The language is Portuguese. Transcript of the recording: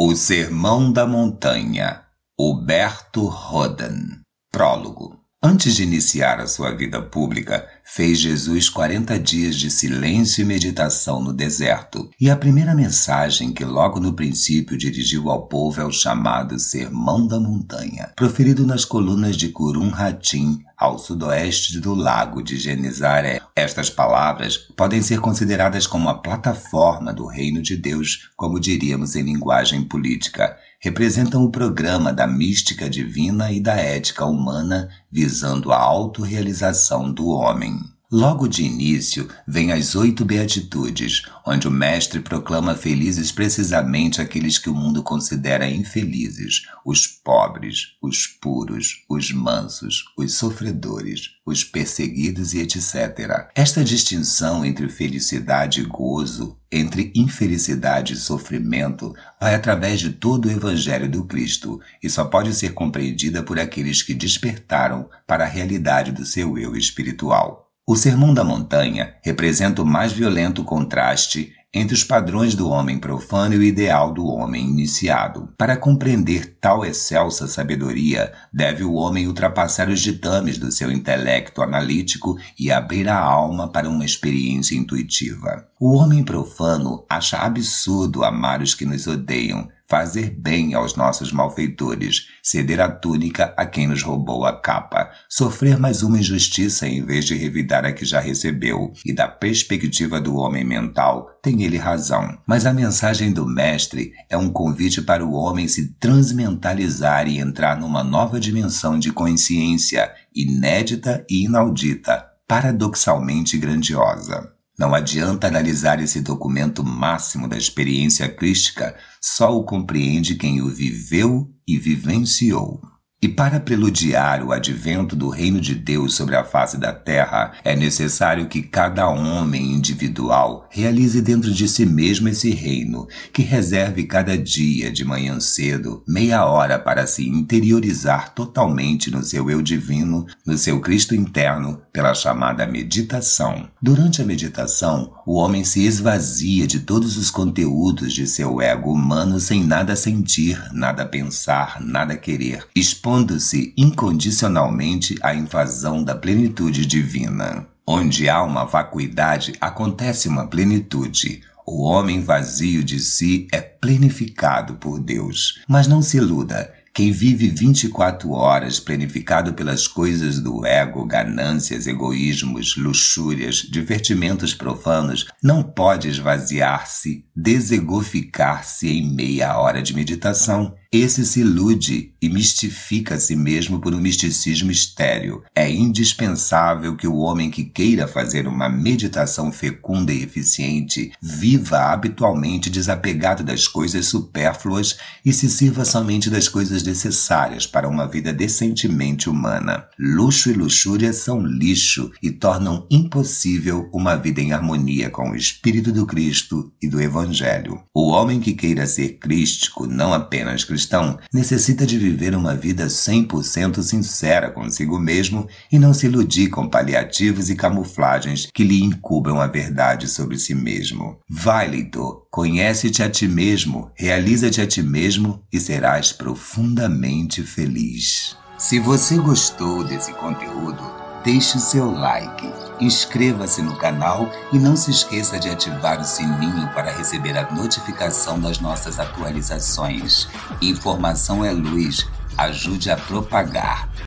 O Sermão da Montanha, Huberto Rodan. Prólogo. Antes de iniciar a sua vida pública, fez Jesus 40 dias de silêncio e meditação no deserto. E a primeira mensagem que logo no princípio dirigiu ao povo é o chamado Sermão da Montanha, proferido nas colunas de Curum Hatim, ao sudoeste do lago de Genizaré. Estas palavras podem ser consideradas como a plataforma do reino de Deus, como diríamos em linguagem política. Representam o programa da mística divina e da ética humana visando a autorrealização do homem. Logo de início, vem as oito beatitudes, onde o mestre proclama felizes precisamente aqueles que o mundo considera infelizes: os pobres, os puros, os mansos, os sofredores, os perseguidos e etc. Esta distinção entre felicidade e gozo, entre infelicidade e sofrimento, vai através de todo o Evangelho do Cristo e só pode ser compreendida por aqueles que despertaram para a realidade do seu eu espiritual. O Sermão da Montanha representa o mais violento contraste entre os padrões do homem profano e o ideal do homem iniciado. Para compreender tal excelsa sabedoria, deve o homem ultrapassar os ditames do seu intelecto analítico e abrir a alma para uma experiência intuitiva. O homem profano acha absurdo amar os que nos odeiam, fazer bem aos nossos malfeitores, ceder a túnica a quem nos roubou a capa, sofrer mais uma injustiça em vez de revidar a que já recebeu, e da perspectiva do homem mental, tem ele razão. Mas a mensagem do Mestre é um convite para o homem se transmentalizar e entrar numa nova dimensão de consciência, inédita e inaudita, paradoxalmente grandiosa. Não adianta analisar esse documento máximo da experiência crística, só o compreende quem o viveu e vivenciou. E para preludiar o advento do reino de Deus sobre a face da terra, é necessário que cada homem individual realize dentro de si mesmo esse reino, que reserve cada dia de manhã cedo meia hora para se interiorizar totalmente no seu eu divino, no seu Cristo interno, pela chamada meditação. Durante a meditação, o homem se esvazia de todos os conteúdos de seu ego humano sem nada sentir, nada pensar, nada querer expondo-se incondicionalmente à invasão da plenitude divina. Onde há uma vacuidade, acontece uma plenitude. O homem vazio de si é plenificado por Deus. Mas não se iluda, quem vive 24 horas planificado pelas coisas do ego, ganâncias, egoísmos, luxúrias, divertimentos profanos, não pode esvaziar-se, desegoficar-se em meia hora de meditação. Esse se ilude e mistifica a si mesmo por um misticismo estéreo. É indispensável que o homem que queira fazer uma meditação fecunda e eficiente viva habitualmente desapegado das coisas supérfluas e se sirva somente das coisas necessárias para uma vida decentemente humana. Luxo e luxúria são lixo e tornam impossível uma vida em harmonia com o Espírito do Cristo e do Evangelho. O homem que queira ser crístico, não apenas cristão, cristão necessita de viver uma vida 100% sincera consigo mesmo e não se iludir com paliativos e camuflagens que lhe encubram a verdade sobre si mesmo. Vai, leitor, conhece-te a ti mesmo, realiza-te a ti mesmo e serás profundamente feliz. Se você gostou desse conteúdo, deixe seu like, inscreva-se no canal e não se esqueça de ativar o sininho para receber a notificação das nossas atualizações. Informação é luz, ajude a propagar.